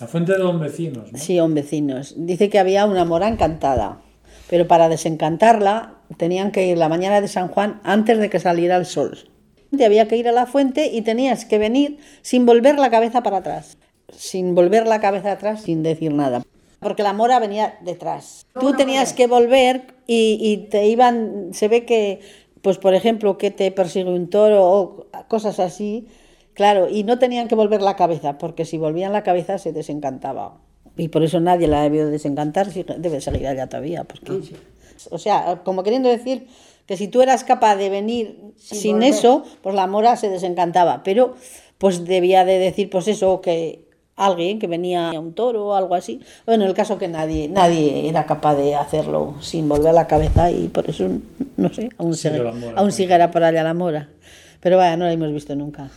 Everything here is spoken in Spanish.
La fuente de los vecinos, ¿no? Sí, vecinos. Dice que había una mora encantada, pero para desencantarla tenían que ir la mañana de San Juan antes de que saliera el sol. Te había que ir a la fuente y tenías que venir sin volver la cabeza para atrás. Sin volver la cabeza atrás, sin decir nada. Porque la mora venía detrás. Tú tenías que volver y, y te iban, se ve que, pues por ejemplo, que te persigue un toro o cosas así, claro, y no tenían que volver la cabeza, porque si volvían la cabeza se desencantaba. Y por eso nadie la debió desencantar, debe seguir allá todavía. Porque, O sea, como queriendo decir que si tú eras capaz de venir sin, eso, pues la mora se desencantaba. Pero pues debía de decir, pues eso, que alguien que venía a un toro o algo así. Bueno, el caso que nadie, nadie era capaz de hacerlo sin volver la cabeza y por eso, no sé, aún, Sigue sigue, aún siguiera por allá la mora. Pero vaya, no la hemos visto nunca.